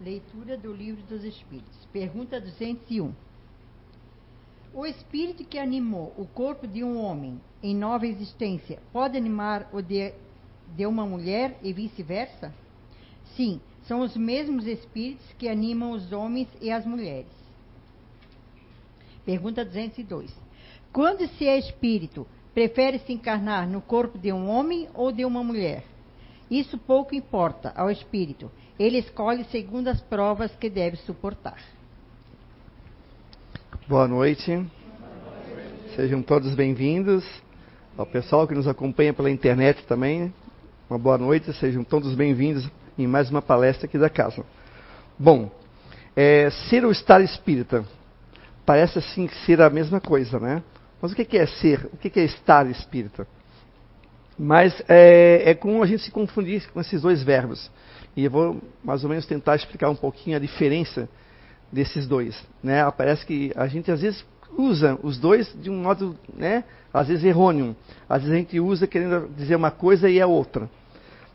Leitura do Livro dos Espíritos. Pergunta 201. O espírito que animou o corpo de um homem em nova existência pode animar o de, de uma mulher e vice-versa? Sim, são os mesmos espíritos que animam os homens e as mulheres. Pergunta 202. Quando se é espírito, prefere se encarnar no corpo de um homem ou de uma mulher? Isso pouco importa ao espírito. Ele escolhe segundo as provas que deve suportar. Boa noite. Sejam todos bem-vindos. Ao pessoal que nos acompanha pela internet também, uma boa noite. Sejam todos bem-vindos em mais uma palestra aqui da casa. Bom, é, ser ou estar espírita parece assim ser a mesma coisa, né? Mas o que é ser? O que é estar espírita? Mas é, é comum a gente se confundir com esses dois verbos. E eu vou mais ou menos tentar explicar um pouquinho a diferença desses dois. Né? Parece que a gente às vezes usa os dois de um modo, né, às vezes errôneo. Às vezes a gente usa querendo dizer uma coisa e é outra.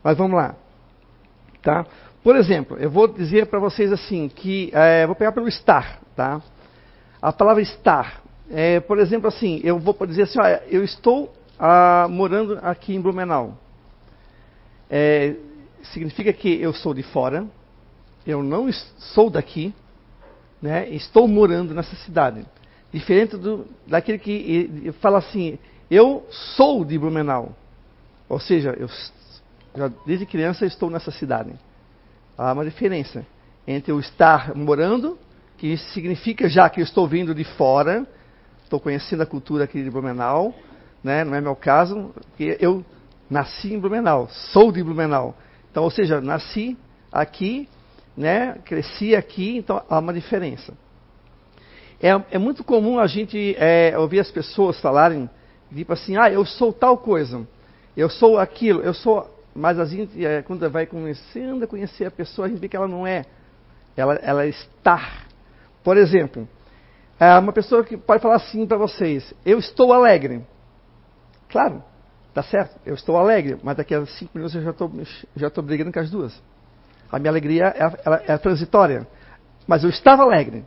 Mas vamos lá. Tá? Por exemplo, eu vou dizer para vocês assim, que é, vou pegar pelo estar. Tá? A palavra estar. É, por exemplo, assim, eu vou dizer assim, olha, eu estou morando aqui em Blumenau. É, significa que eu sou de fora, eu não sou daqui, né, estou morando nessa cidade. Diferente do, daquele que fala assim, eu sou de Blumenau. Ou seja, eu já, desde criança estou nessa cidade. Há uma diferença entre eu estar morando, que significa já que eu estou vindo de fora, estou conhecendo a cultura aqui de Blumenau, né? não é meu caso, porque eu nasci em Blumenau, sou de Blumenau. Então, ou seja, nasci aqui, né? cresci aqui, então há uma diferença. É, é muito comum a gente é, ouvir as pessoas falarem, tipo assim, ah, eu sou tal coisa, eu sou aquilo, eu sou. Mas a gente, é, quando vai começando a conhecer a pessoa, a gente vê que ela não é. Ela, ela está. Por exemplo, é uma pessoa que pode falar assim para vocês: Eu estou alegre. Claro, tá certo, eu estou alegre, mas daqui a cinco minutos eu já estou já estou brigando com as duas. A minha alegria é, é transitória, mas eu estava alegre.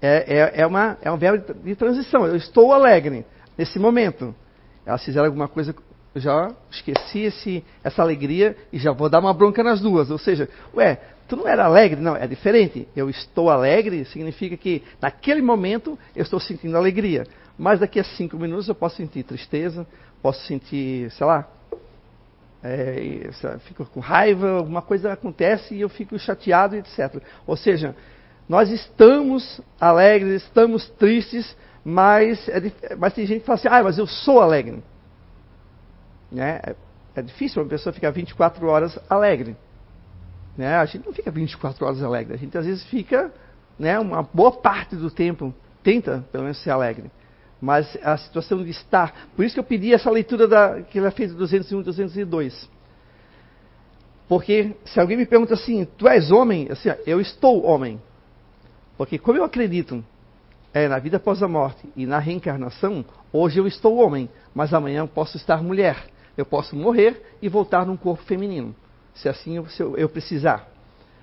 É, é, é, uma, é um verbo de transição. Eu estou alegre nesse momento. Elas fizeram alguma coisa, eu já esqueci esse, essa alegria e já vou dar uma bronca nas duas. Ou seja, ué, tu não era alegre? Não, é diferente. Eu estou alegre significa que naquele momento eu estou sentindo alegria. Mas daqui a cinco minutos eu posso sentir tristeza, posso sentir, sei lá, é, fico com raiva, alguma coisa acontece e eu fico chateado, etc. Ou seja, nós estamos alegres, estamos tristes, mas, é, mas tem gente que fala assim, ah, mas eu sou alegre. Né? É, é difícil uma pessoa ficar 24 horas alegre. Né? A gente não fica 24 horas alegre, a gente às vezes fica né, uma boa parte do tempo, tenta pelo menos ser alegre mas a situação de estar. Por isso que eu pedi essa leitura da, que ela fez de 201 e 202. Porque se alguém me pergunta assim, tu és homem? Assim, eu estou homem. Porque como eu acredito é, na vida após a morte e na reencarnação, hoje eu estou homem, mas amanhã eu posso estar mulher. Eu posso morrer e voltar num corpo feminino, se assim eu, se eu, eu precisar.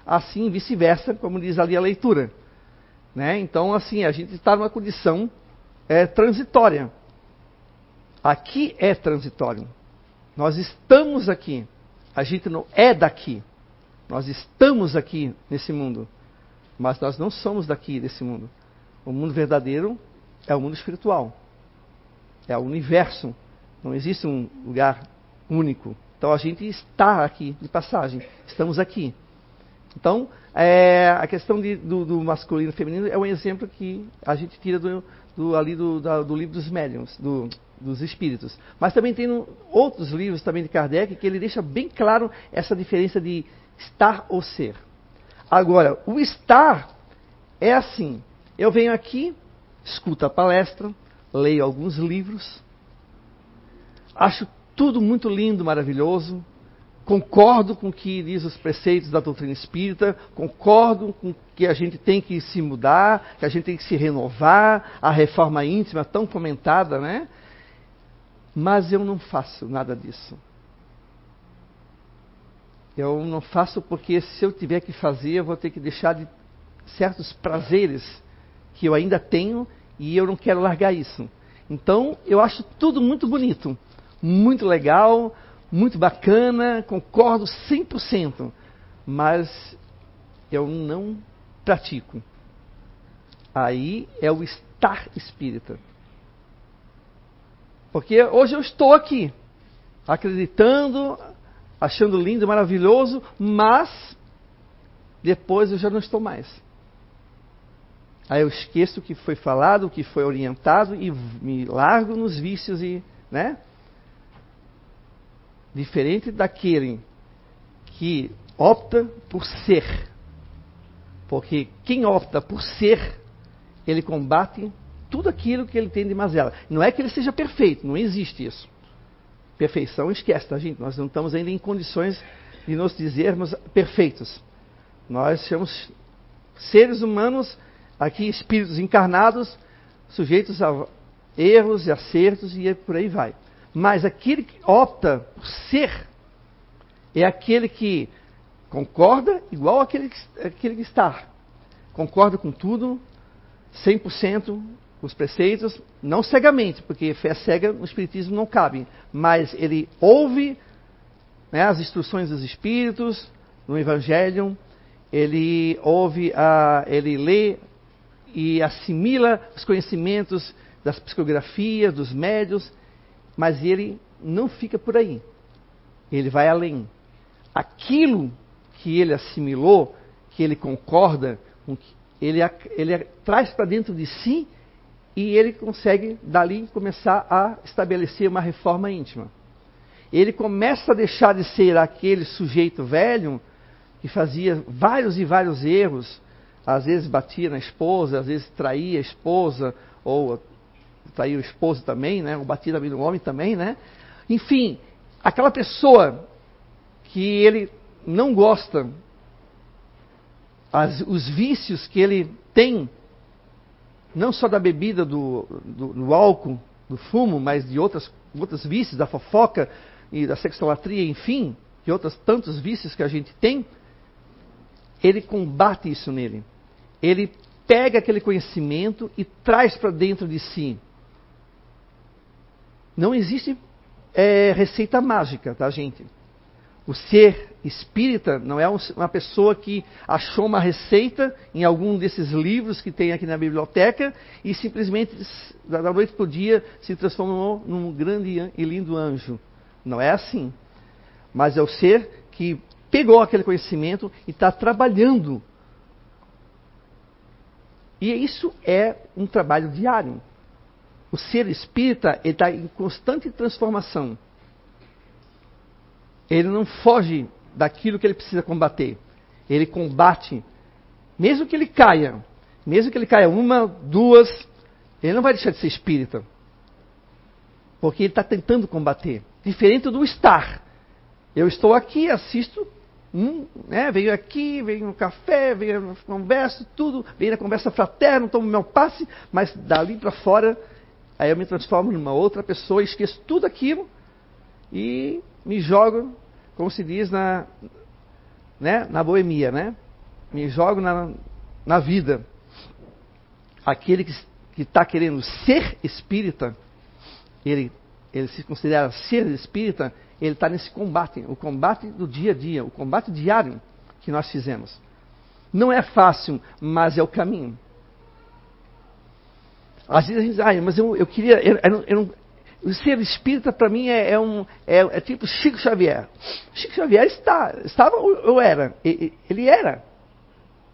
Assim vice-versa, como diz ali a leitura. Né? Então, assim, a gente está numa condição é transitória. Aqui é transitório. Nós estamos aqui. A gente não é daqui. Nós estamos aqui nesse mundo. Mas nós não somos daqui desse mundo. O mundo verdadeiro é o mundo espiritual. É o universo. Não existe um lugar único. Então a gente está aqui de passagem. Estamos aqui. Então, é, a questão de, do, do, masculino e feminino é um exemplo que a gente tira do, do, ali do, da, do livro dos médiums, do, dos espíritos. Mas também tem no, outros livros também de Kardec que ele deixa bem claro essa diferença de estar ou ser. Agora, o estar é assim: eu venho aqui, escuto a palestra, leio alguns livros, acho tudo muito lindo, maravilhoso, concordo com o que diz os preceitos da doutrina espírita, concordo com que a gente tem que se mudar, que a gente tem que se renovar, a reforma íntima tão comentada, né? Mas eu não faço nada disso. Eu não faço porque se eu tiver que fazer, eu vou ter que deixar de certos prazeres que eu ainda tenho e eu não quero largar isso. Então, eu acho tudo muito bonito, muito legal, muito bacana, concordo 100%, mas eu não pratico. Aí é o estar espírita. Porque hoje eu estou aqui, acreditando, achando lindo, maravilhoso, mas depois eu já não estou mais. Aí eu esqueço o que foi falado, o que foi orientado e me largo nos vícios e, né? Diferente daquele que opta por ser. Porque quem opta por ser, ele combate tudo aquilo que ele tem de mazela. Não é que ele seja perfeito, não existe isso. Perfeição esquece, tá, gente? Nós não estamos ainda em condições de nos dizermos perfeitos. Nós somos seres humanos, aqui espíritos encarnados, sujeitos a erros e acertos e por aí vai. Mas aquele que opta por ser é aquele que concorda igual aquele que, aquele que está. Concorda com tudo, 100%, os preceitos, não cegamente, porque fé cega no Espiritismo não cabe, mas ele ouve né, as instruções dos Espíritos, no Evangelho, ele ouve, a, ele lê e assimila os conhecimentos das psicografias, dos médios, mas ele não fica por aí. Ele vai além. Aquilo que ele assimilou, que ele concorda, ele, ele traz para dentro de si e ele consegue dali começar a estabelecer uma reforma íntima. Ele começa a deixar de ser aquele sujeito velho que fazia vários e vários erros, às vezes batia na esposa, às vezes traía a esposa, ou traía o esposo também, né? ou batia também no homem também, né? Enfim, aquela pessoa que ele não gosta, as, os vícios que ele tem não só da bebida, do, do, do álcool, do fumo, mas de outras, outros vícios, da fofoca e da sexolatria, enfim, de outros tantos vícios que a gente tem, ele combate isso nele. Ele pega aquele conhecimento e traz para dentro de si. Não existe é, receita mágica, tá, gente? O ser espírita não é uma pessoa que achou uma receita em algum desses livros que tem aqui na biblioteca e simplesmente, da noite para o dia, se transformou num grande e lindo anjo. Não é assim. Mas é o ser que pegou aquele conhecimento e está trabalhando. E isso é um trabalho diário. O ser espírita está em constante transformação. Ele não foge daquilo que ele precisa combater. Ele combate, mesmo que ele caia, mesmo que ele caia uma, duas, ele não vai deixar de ser espírita. Porque ele está tentando combater. Diferente do estar. Eu estou aqui, assisto, hum, né, venho aqui, venho no café, venho na conversa, tudo, venho na conversa fraterna, tomo meu passe, mas dali para fora, aí eu me transformo numa outra pessoa, esqueço tudo aquilo e me jogo, como se diz na, né, na boemia, né? Me jogo na, na vida. Aquele que está querendo ser espírita, ele, ele se considera ser espírita, ele está nesse combate, o combate do dia a dia, o combate diário que nós fizemos. Não é fácil, mas é o caminho. Às vezes a gente diz, ah, mas eu, eu queria, eu, eu, eu, o ser espírita, para mim, é, é um, é, é, tipo Chico Xavier. Chico Xavier está, estava ou era? Ele era.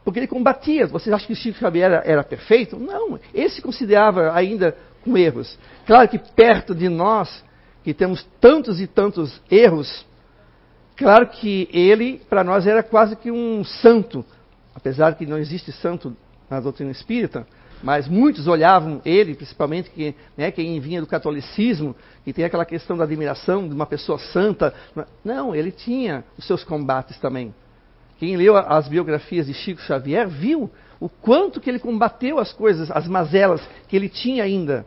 Porque ele combatia. Vocês acham que Chico Xavier era, era perfeito? Não. Ele se considerava ainda com erros. Claro que perto de nós, que temos tantos e tantos erros, claro que ele, para nós, era quase que um santo. Apesar que não existe santo na doutrina espírita, mas muitos olhavam ele, principalmente que, né, quem vinha do catolicismo, e tem aquela questão da admiração de uma pessoa santa. Não, ele tinha os seus combates também. Quem leu as biografias de Chico Xavier viu o quanto que ele combateu as coisas, as mazelas que ele tinha ainda.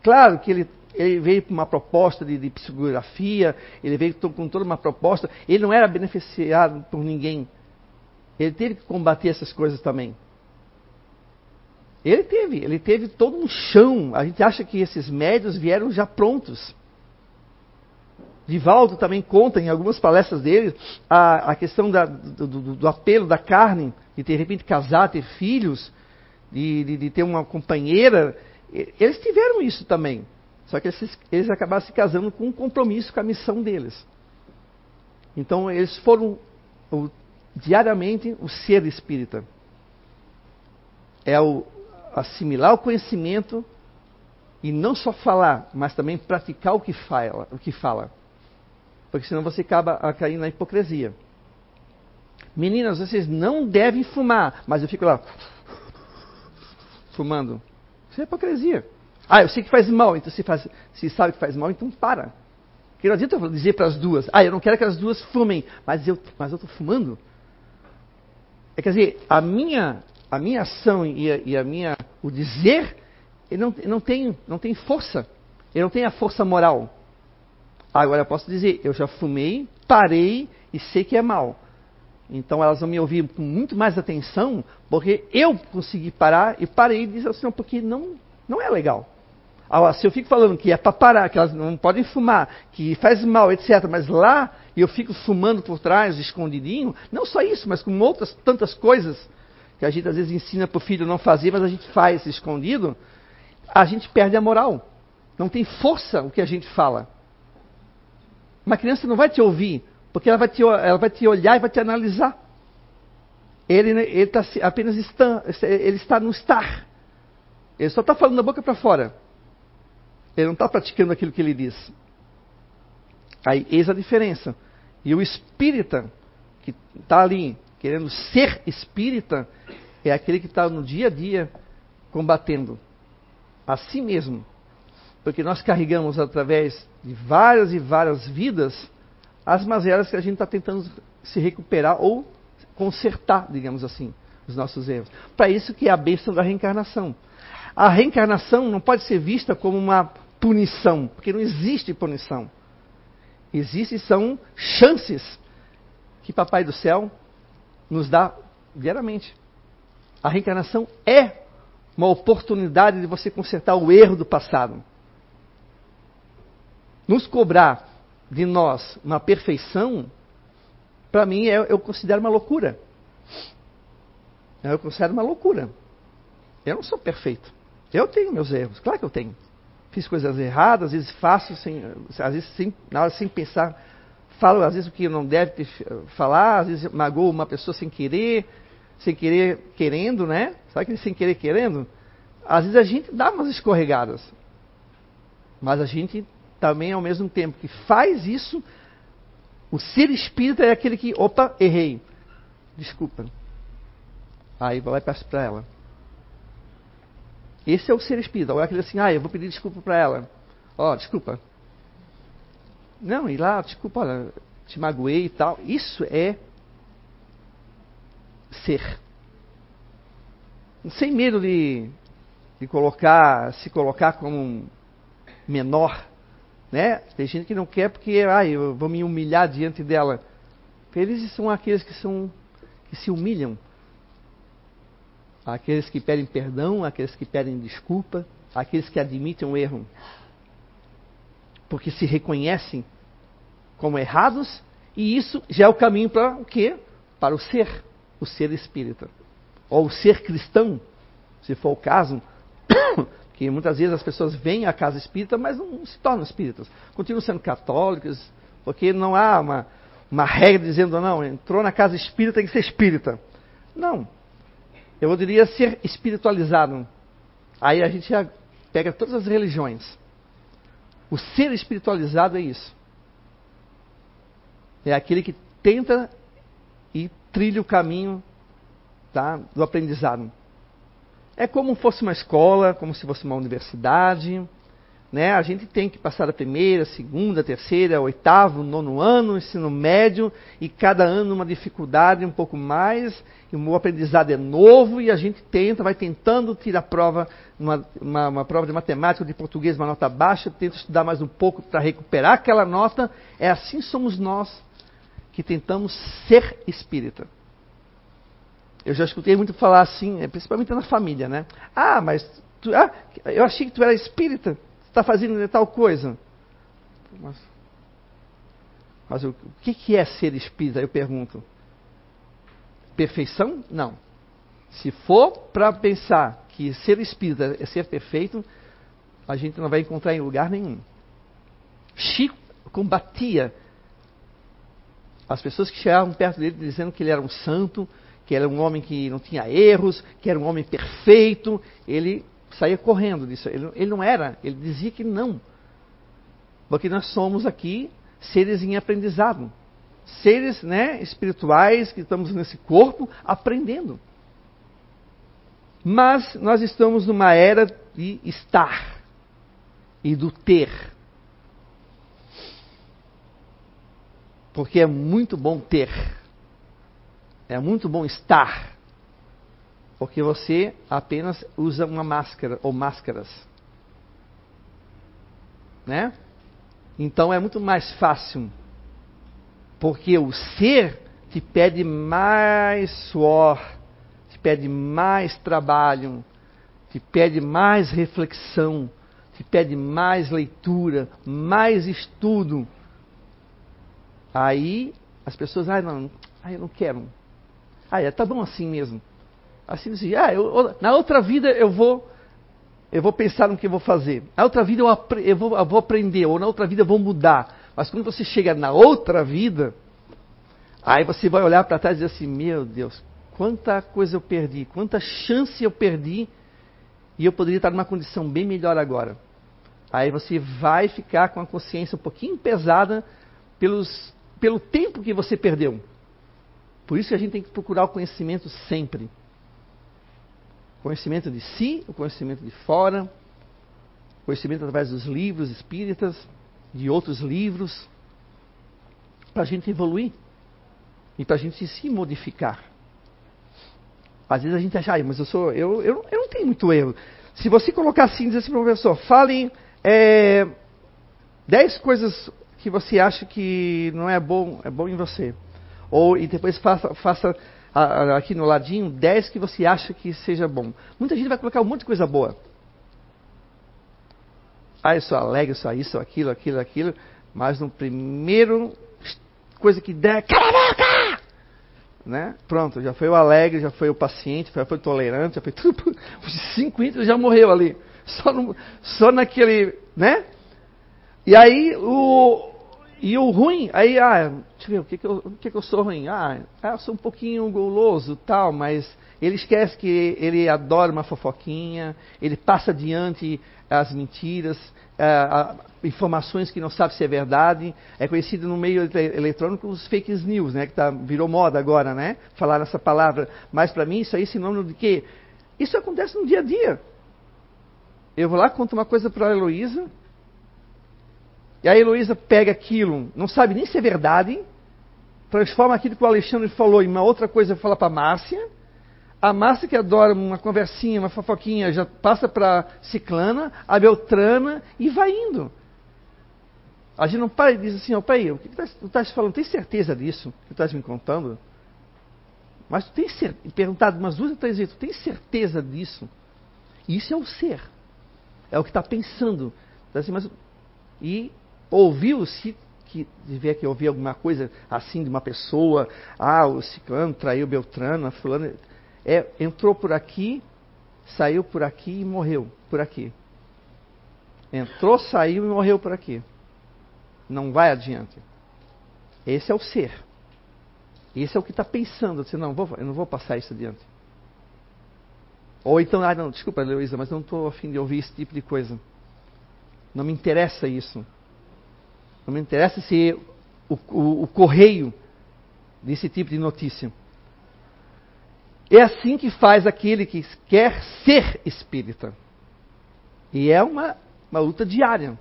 Claro que ele ele veio com uma proposta de, de, psicografia, ele veio com toda uma proposta. Ele não era beneficiado por ninguém. Ele teve que combater essas coisas também. Ele teve, ele teve todo um chão. A gente acha que esses médios vieram já prontos. Divaldo também conta em algumas palestras dele a, a questão da, do, do, do, apelo da carne, de de repente casar, ter filhos, de, de, de, ter uma companheira. Eles tiveram isso também. Só que eles, eles acabaram se casando com um compromisso com a missão deles. Então eles foram o, diariamente o ser espírita. É o assimilar o conhecimento e não só falar, mas também praticar o que fala. O que fala. Porque senão você acaba a cair na hipocrisia. Meninas, vocês não devem fumar, mas eu fico lá fumando. Isso é hipocrisia. Ah, eu sei que faz mal, então se, faz, se sabe que faz mal, então para. Porque não adianta eu dizer para as duas, ah, eu não quero que as duas fumem, mas eu mas estou fumando. É, quer dizer, a minha, a minha ação e a, e a minha, o dizer, ele não, não, tem, não tem força. Ele não tem a força moral. Agora eu posso dizer, eu já fumei, parei e sei que é mal. Então elas vão me ouvir com muito mais atenção, porque eu consegui parar e parei e disse assim, porque não, não é legal. Agora, se eu fico falando que é para parar, que elas não podem fumar, que faz mal, etc., mas lá eu fico fumando por trás, escondidinho, não só isso, mas com outras tantas coisas que a gente às vezes ensina para o filho não fazer, mas a gente faz escondido, a gente perde a moral. Não tem força o que a gente fala. Uma criança não vai te ouvir, porque ela vai te, ela vai te olhar e vai te analisar. Ele, ele tá, apenas está, ele está no estar. Ele só está falando da boca para fora. Ele não está praticando aquilo que ele diz. Aí, eis a diferença. E o espírita, que está ali, querendo ser espírita, é aquele que está no dia a dia combatendo a si mesmo. Porque nós carregamos através de várias e várias vidas as mazelas que a gente está tentando se recuperar ou consertar, digamos assim, os nossos erros. Para isso que é a bênção da reencarnação. A reencarnação não pode ser vista como uma punição, porque não existe punição. Existem são chances que Papai do Céu nos dá diariamente. A reencarnação é uma oportunidade de você consertar o erro do passado. Nos cobrar de nós uma perfeição, para mim é, eu considero uma loucura. Eu considero uma loucura. Eu não sou perfeito. Eu tenho meus erros, claro que eu tenho. Fiz coisas erradas, às vezes faço, sem, às vezes sem, na hora sem pensar, falo às vezes o que não deve falar, às vezes magoo uma pessoa sem querer, sem querer querendo, né? Sabe aquele sem querer querendo? Às vezes a gente dá umas escorregadas. Mas a gente também, ao mesmo tempo que faz isso, o ser espírita é aquele que, opa, errei. Desculpa. Aí vai para ela. Esse é o ser espírita. Agora aquele assim, ah, eu vou pedir desculpa para ela. Ó, oh, desculpa. Não, ir lá, desculpa, olha, te magoei e tal. Isso é ser. Sem medo de, de colocar, se colocar como um menor. Né? Tem gente que não quer porque, ah, eu vou me humilhar diante dela. Felizes são aqueles que são que se humilham aqueles que pedem perdão, aqueles que pedem desculpa, aqueles que admitem um erro, porque se reconhecem como errados, e isso já é o caminho para o quê? Para o ser, o ser espírita. Ou o ser cristão, se for o caso, que muitas vezes as pessoas vêm à casa espírita, mas não se tornam espíritas. Continuam sendo católicos, porque não há uma, uma regra dizendo, não, entrou na casa espírita, tem que ser espírita. Não, eu diria ser espiritualizado. Aí a gente já pega todas as religiões. O ser espiritualizado é isso. É aquele que tenta e trilha o caminho tá, do aprendizado. É como se fosse uma escola, como se fosse uma universidade, né, a gente tem que passar a primeira, segunda, terceira, oitavo, nono ano, ensino médio, e cada ano uma dificuldade um pouco mais, e o aprendizado é novo, e a gente tenta, vai tentando tirar prova, uma, uma, uma prova de matemática, de português, uma nota baixa, tenta estudar mais um pouco para recuperar aquela nota. É assim somos nós que tentamos ser espírita. Eu já escutei muito falar assim, é, principalmente na família, né? Ah, mas tu, ah, eu achei que tu era espírita está fazendo tal coisa. Mas, mas o, que, que é ser espírita? Eu pergunto. Perfeição? Não. Se for para pensar que ser espírita é ser perfeito, a gente não vai encontrar em lugar nenhum. Chico combatia as pessoas que chegavam perto dele dizendo que ele era um santo, que era um homem que não tinha erros, que era um homem perfeito. Ele saía correndo disso. Ele, ele não era, ele dizia que não. Porque nós somos aqui seres em aprendizado. Seres né, espirituais que estamos nesse corpo aprendendo. Mas nós estamos numa era de estar e do ter. Porque é muito bom ter. É muito bom estar porque você apenas usa uma máscara ou máscaras. Né? Então é muito mais fácil. Porque o ser te pede mais suor, te pede mais trabalho, te pede mais reflexão, te pede mais leitura, mais estudo. Aí as pessoas, ah, não, ah, eu não quero. Ah, é, tá bom assim mesmo. Assim, assim ah, eu, na outra vida eu vou eu vou pensar no que eu vou fazer. Na outra vida eu, eu, vou, eu vou aprender, ou na outra vida eu vou mudar. Mas quando você chega na outra vida, aí você vai olhar para trás e dizer assim: Meu Deus, quanta coisa eu perdi, quanta chance eu perdi, e eu poderia estar numa condição bem melhor agora. Aí você vai ficar com a consciência um pouquinho pesada pelos, pelo tempo que você perdeu. Por isso que a gente tem que procurar o conhecimento sempre. Conhecimento de si, o conhecimento de fora, conhecimento através dos livros espíritas, de outros livros, para a gente evoluir e para a gente se modificar. Às vezes a gente acha, mas eu sou, eu, eu, eu não tenho muito erro. Se você colocar assim, dizer assim, professor, fale é, dez coisas que você acha que não é bom, é bom em você. Ou e depois faça, faça aqui no ladinho 10 que você acha que seja bom. Muita gente vai colocar um monte de coisa boa. Ah, eu sou alegre, eu sou isso, aquilo, aquilo, aquilo. Mas no primeiro coisa que der, cala a boca! Né? Pronto, já foi o alegre, já foi o paciente, já foi o tolerante, já foi tudo. Os cinco íntimos já morreu ali. Só, no, só naquele, né? E aí o, e o ruim, aí, ah, deixa eu ver, o que, que, eu, o que, que eu sou ruim? Ah, eu sou um pouquinho goloso tal, mas ele esquece que ele adora uma fofoquinha, ele passa adiante as mentiras, uh, informações que não sabe se é verdade. É conhecido no meio eletrônico os fake news, né? Que tá, virou moda agora, né? Falar essa palavra. Mas para mim isso aí é sinônimo de quê? Isso acontece no dia a dia. Eu vou lá, conto uma coisa para a Heloísa, e a Heloísa pega aquilo, não sabe nem se é verdade, transforma aquilo que o Alexandre falou em uma outra coisa fala para Márcia. A Márcia, que adora uma conversinha, uma fofoquinha, já passa para Ciclana, a Beltrana e vai indo. A gente não para e diz assim, ó, oh, pai, o que tu estás tá falando? Tem certeza disso que tu estás me contando? Mas tu tens certeza, perguntado umas duas ou três vezes, tu tens certeza disso? Isso é o ser. É o que está pensando. Assim, mas, e ouviu-se que tiver que ouvir alguma coisa assim de uma pessoa, ah, o ciclano traiu Beltrano, a fulana, é, entrou por aqui, saiu por aqui e morreu por aqui. Entrou, saiu e morreu por aqui. Não vai adiante. Esse é o ser. Esse é o que está pensando. Você não vou, eu não vou passar isso adiante. Ou então, ah, não, desculpa, Luísa, mas não estou afim de ouvir esse tipo de coisa. Não me interessa isso. Não me interessa ser o, o, o correio desse tipo de notícia. É assim que faz aquele que quer ser espírita. E é uma uma luta diária.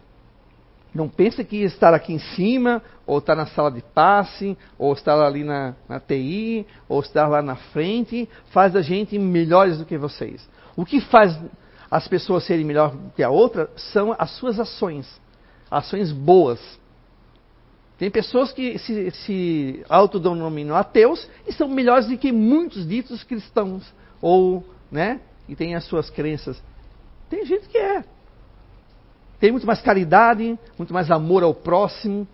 Não pensa que estar aqui em cima, ou estar na sala de passe, ou estar ali na, na TI, ou estar lá na frente, faz a gente melhores do que vocês. O que faz as pessoas serem melhores do que a outra são as suas ações. Ações boas. Tem pessoas que se, se autodenominam ateus e são melhores do que muitos ditos cristãos. Ou, né, e têm as suas crenças. Tem gente que é tem muito mais caridade, muito mais amor ao próximo,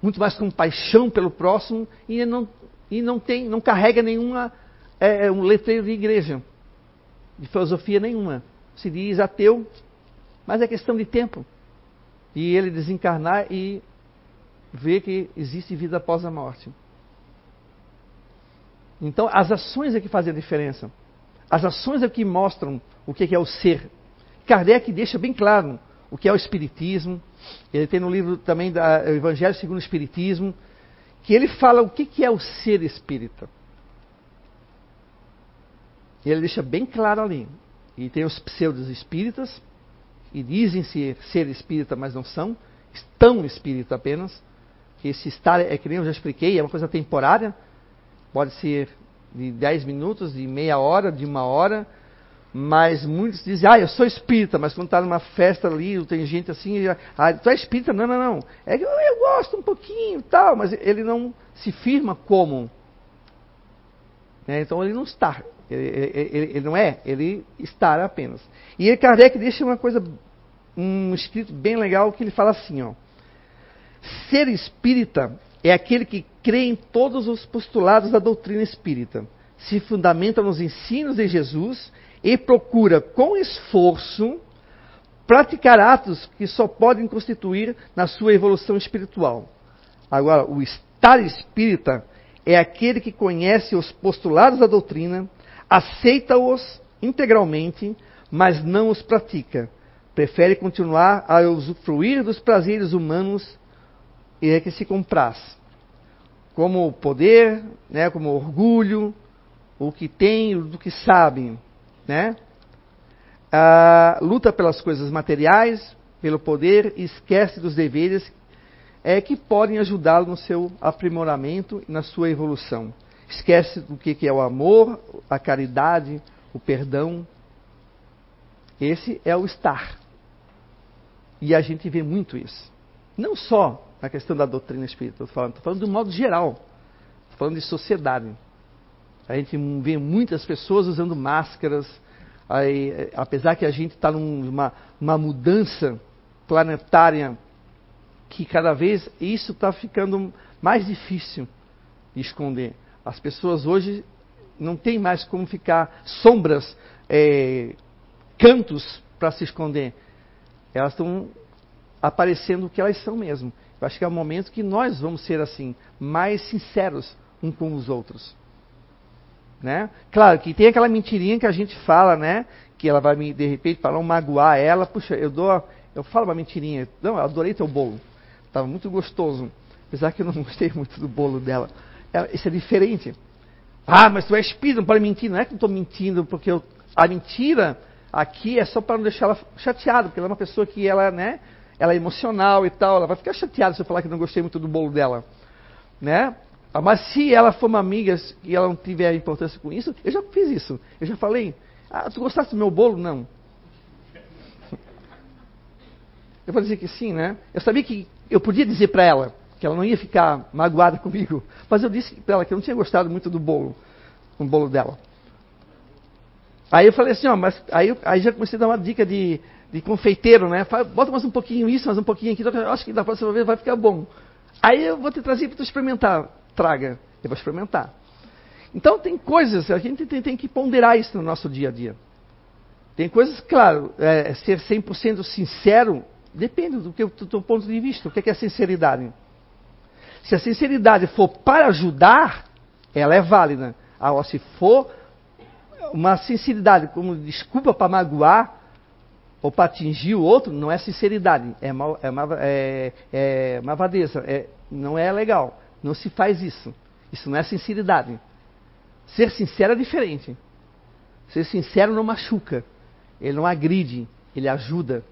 muito mais compaixão pelo próximo e não, e não tem, não carrega nenhuma é, é, um letreiro de igreja, de filosofia nenhuma. Se diz ateu, mas é questão de tempo. E ele desencarnar e ver que existe vida após a morte. Então, as ações é que fazem a diferença. As ações é que mostram o que é o ser. Kardec deixa bem claro o que é o Espiritismo. Ele tem no livro também da Evangelho segundo o Espiritismo, que ele fala o que é o ser espírita. Ele deixa bem claro ali. E tem os pseudos espíritas, e dizem ser espírita, mas não são, estão espírita apenas. Que esse estar é que nem eu já expliquei, é uma coisa temporária, pode ser de 10 minutos, de meia hora, de uma hora, mas muitos dizem, ah, eu sou espírita, mas quando está numa festa ali, tem gente assim, ah, tu é espírita? Não, não, não. É que eu, eu gosto um pouquinho tal, mas ele não se firma como. Né? Então ele não está. Ele, ele, ele, não é, ele está apenas. E Kardec deixa uma coisa, um escrito bem legal que ele fala assim, ó. Ser espírita é aquele que crê em todos os postulados da doutrina espírita, se fundamenta nos ensinos de Jesus e procura com esforço praticar atos que só podem constituir na sua evolução espiritual. Agora, o estar espírita é aquele que conhece os postulados da doutrina, aceita-os integralmente, mas não os pratica. Prefere continuar a usufruir dos prazeres humanos e é que se compraz. Como o poder, né, como o orgulho, o que tem, do que sabem né? Luta pelas coisas materiais, pelo poder, e esquece dos deveres é, que podem ajudá-lo no seu aprimoramento e na sua evolução. Esquece do que é o amor, a caridade, o perdão. Esse é o estar. E a gente vê muito isso. Não só na questão da doutrina espírita, estou falando, estou falando do modo geral. Estou falando de sociedade. A gente vê muitas pessoas usando máscaras, aí, apesar que a gente está numa, numa mudança planetária que cada vez isso está ficando mais difícil de esconder. As pessoas hoje não tem mais como ficar sombras, é, cantos para se esconder. Elas estão aparecendo o que elas são mesmo. Eu acho que é o momento que nós vamos ser assim, mais sinceros uns com os outros. Né? Claro que tem aquela mentirinha que a gente fala, né? Que ela vai me, de repente, para não magoar ela, puxa, eu dou, eu falo uma mentirinha. Não, eu adorei teu bolo. Estava muito gostoso. Apesar que eu não gostei muito do bolo dela. Ela, isso é diferente. Ah, mas tu é espírito, não pode mentir. Não é que eu estou mentindo, porque eu, a mentira aqui é só para não deixar ela chateada, porque ela é uma pessoa que ela, né? Ela é emocional e tal, ela vai ficar chateada se eu falar que não gostei muito do bolo dela. Né? Ah, mas se ela for uma amiga e ela não tiver importância com isso, eu já fiz isso. Eu já falei, ah, tu gostaste do meu bolo? Não. Eu vou dizer que sim, né? Eu sabia que eu podia dizer para ela que ela não ia ficar magoada comigo, mas eu disse para ela que eu não tinha gostado muito do bolo, do bolo dela. Aí eu falei assim, ó, mas aí, aí já comecei a dar uma dica de, de confeiteiro, né? Bota mais um pouquinho isso, mais um pouquinho aqui, acho que da próxima vez vai ficar bom. Aí eu vou te trazer para tu experimentar traga, eu vou experimentar. Então tem coisas, a gente tem, tem que ponderar isso no nosso dia a dia. Tem coisas, claro, é, ser 100% sincero depende do, que, do teu ponto de vista. O que é, que é sinceridade? Se a sinceridade for para ajudar, ela é válida. Agora, se for uma sinceridade como desculpa para magoar ou para atingir o outro, não é sinceridade, é, mal, é, é, é malvadeza, é, não é legal. Não se faz isso. Isso não é sinceridade. Ser sincero é diferente. Ser sincero não machuca. Ele não agride, ele ajuda.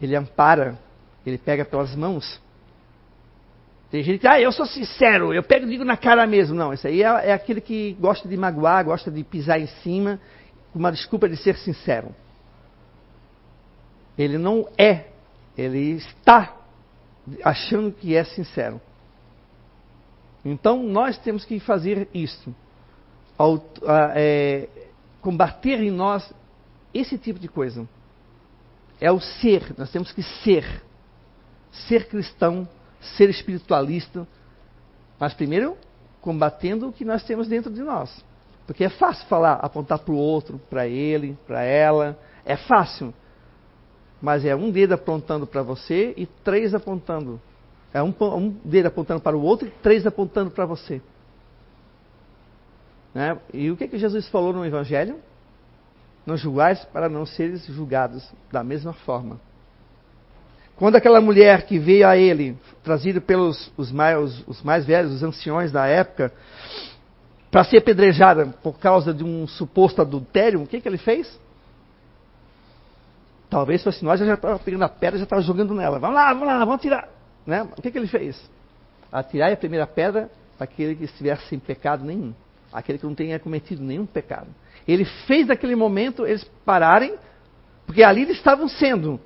ele ampara, ele pega pelas mãos. Tem gente que, ah, eu sou sincero, eu pego e digo na cara mesmo. Não, isso aí é, é aquele que gosta de magoar, gosta de pisar em cima, com uma desculpa de ser sincero. Ele não é, ele está achando que é sincero. Então nós temos que fazer isso, é, combater em nós esse tipo de coisa. É o ser, nós temos que ser. Ser cristão, ser espiritualista, mas primeiro combatendo o que nós temos dentro de nós. Porque é fácil falar, apontar para o outro, para ele, para ela, é fácil. Mas é um dedo apontando para você e três apontando. É um, um dedo apontando para o outro e três apontando para você. Né? E o que, que Jesus falou no Evangelho? Não julgais para não seres julgados da mesma forma. Quando aquela mulher que veio a ele, trazida pelos os mais, os, mais velhos, os anciões da época, para ser apedrejada por causa de um suposto adultério, o que, que ele fez? Talvez fosse nós, já estava pegando a pedra, já estava jogando nela. Vamos lá, vamos lá, vamos tirar. Né? O que, que ele fez? Atirar a primeira pedra para aquele que estivesse sem pecado nenhum. Aquele que não tenha cometido nenhum pecado. Ele fez naquele momento eles pararem, porque ali eles estavam sendo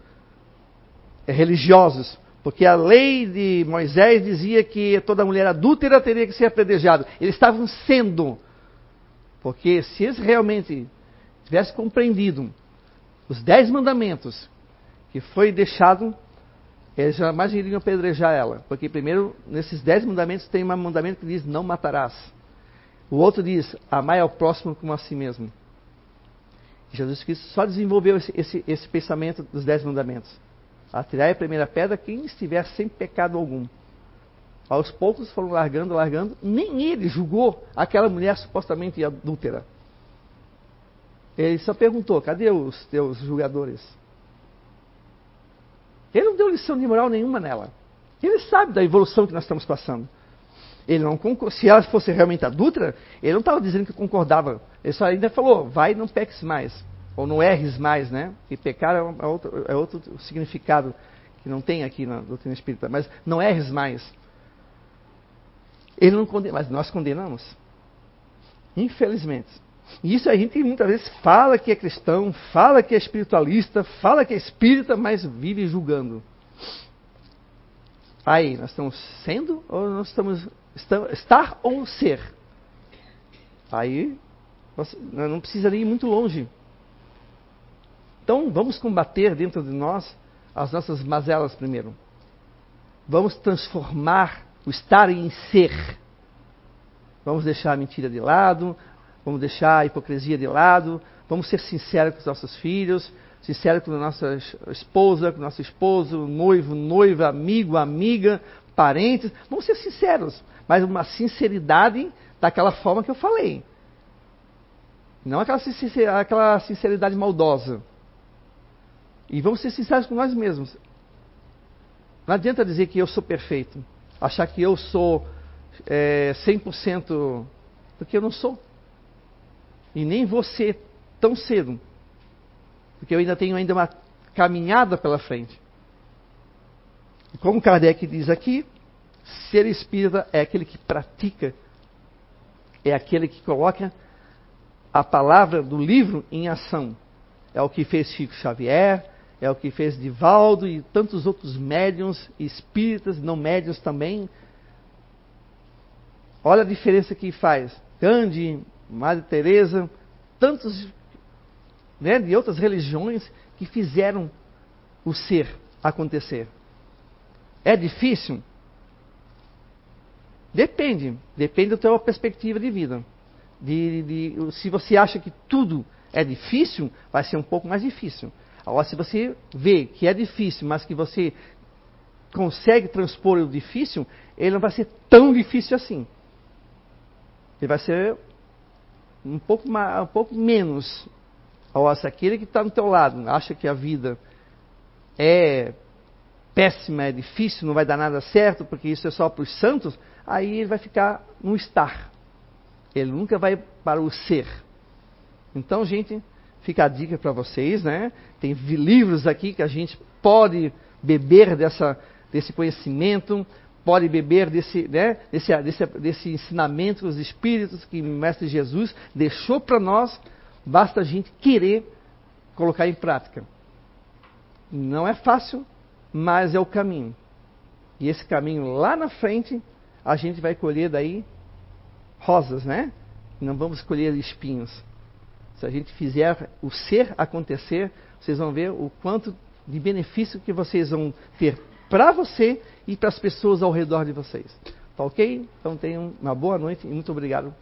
religiosos. Porque a lei de Moisés dizia que toda mulher adúltera teria que ser apedrejada. Eles estavam sendo. Porque se eles realmente tivessem compreendido os dez mandamentos que foi deixado, eles jamais iriam apedrejar ela. Porque primeiro, nesses dez mandamentos tem um mandamento que diz não matarás. O outro diz, amai ao próximo como a si mesmo. Jesus Cristo só desenvolveu esse, esse, esse pensamento dos dez mandamentos. Atirai a primeira pedra quem estiver sem pecado algum. Aos poucos foram largando, largando. Nem ele julgou aquela mulher supostamente adúltera. Ele só perguntou: cadê os teus julgadores? Ele não deu lição de moral nenhuma nela. Ele sabe da evolução que nós estamos passando. Ele não se ela fosse realmente adulta, ele não estava dizendo que concordava. Ele só ainda falou, vai não peques mais. Ou não erres mais, né? E pecar é, é, outro, é outro significado que não tem aqui na doutrina espírita. Mas não erres mais. Ele não condena, mas nós condenamos. Infelizmente. E isso a gente muitas vezes fala que é cristão, fala que é espiritualista, fala que é espírita, mas vive julgando. Aí, nós estamos sendo ou nós estamos estar ou ser? Aí, não precisa ir muito longe. Então, vamos combater dentro de nós as nossas mazelas primeiro. Vamos transformar o estar em ser. Vamos deixar a mentira de lado, vamos deixar a hipocrisia de lado, vamos ser sinceros com os nossos filhos, sincero com a nossa esposa, com o nosso esposo, noivo, noiva, amigo, amiga, parentes. Vamos ser sinceros, mas uma sinceridade daquela forma que eu falei. Não aquela sinceridade, aquela sinceridade maldosa. E vamos ser sinceros com nós mesmos. Não adianta dizer que eu sou perfeito, achar que eu sou é, 100%, porque eu não sou. E nem você tão cedo. Porque eu ainda tenho ainda uma caminhada pela frente. E como Kardec diz aqui, ser espírita é aquele que pratica, é aquele que coloca a palavra do livro em ação. É o que fez Chico Xavier, é o que fez Divaldo e tantos outros médiums, espíritas, não médiums também. Olha a diferença que faz. Gandhi, Madre Teresa, tantos né, de outras religiões que fizeram o ser acontecer. É difícil? Depende. Depende da tua perspectiva de vida. De, de, se você acha que tudo é difícil, vai ser um pouco mais difícil. Agora, se você vê que é difícil, mas que você consegue transpor o difícil, ele não vai ser tão difícil assim. Ele vai ser um pouco, mais, um pouco menos se aquele que está do teu lado acha que a vida é péssima, é difícil, não vai dar nada certo, porque isso é só para os santos, aí ele vai ficar no estar. Ele nunca vai para o ser. Então, gente, fica a dica para vocês, né? Tem livros aqui que a gente pode beber dessa, desse conhecimento, pode beber desse, né, desse, desse, desse ensinamento dos Espíritos que o Mestre Jesus deixou para nós, basta a gente querer colocar em prática. Não é fácil, mas é o caminho. E esse caminho lá na frente, a gente vai colher daí rosas, né? Não vamos colher espinhos. Se a gente fizer o ser acontecer, vocês vão ver o quanto de benefício que vocês vão ter para você e para as pessoas ao redor de vocês. Tá ok? Então tenham uma boa noite e muito obrigado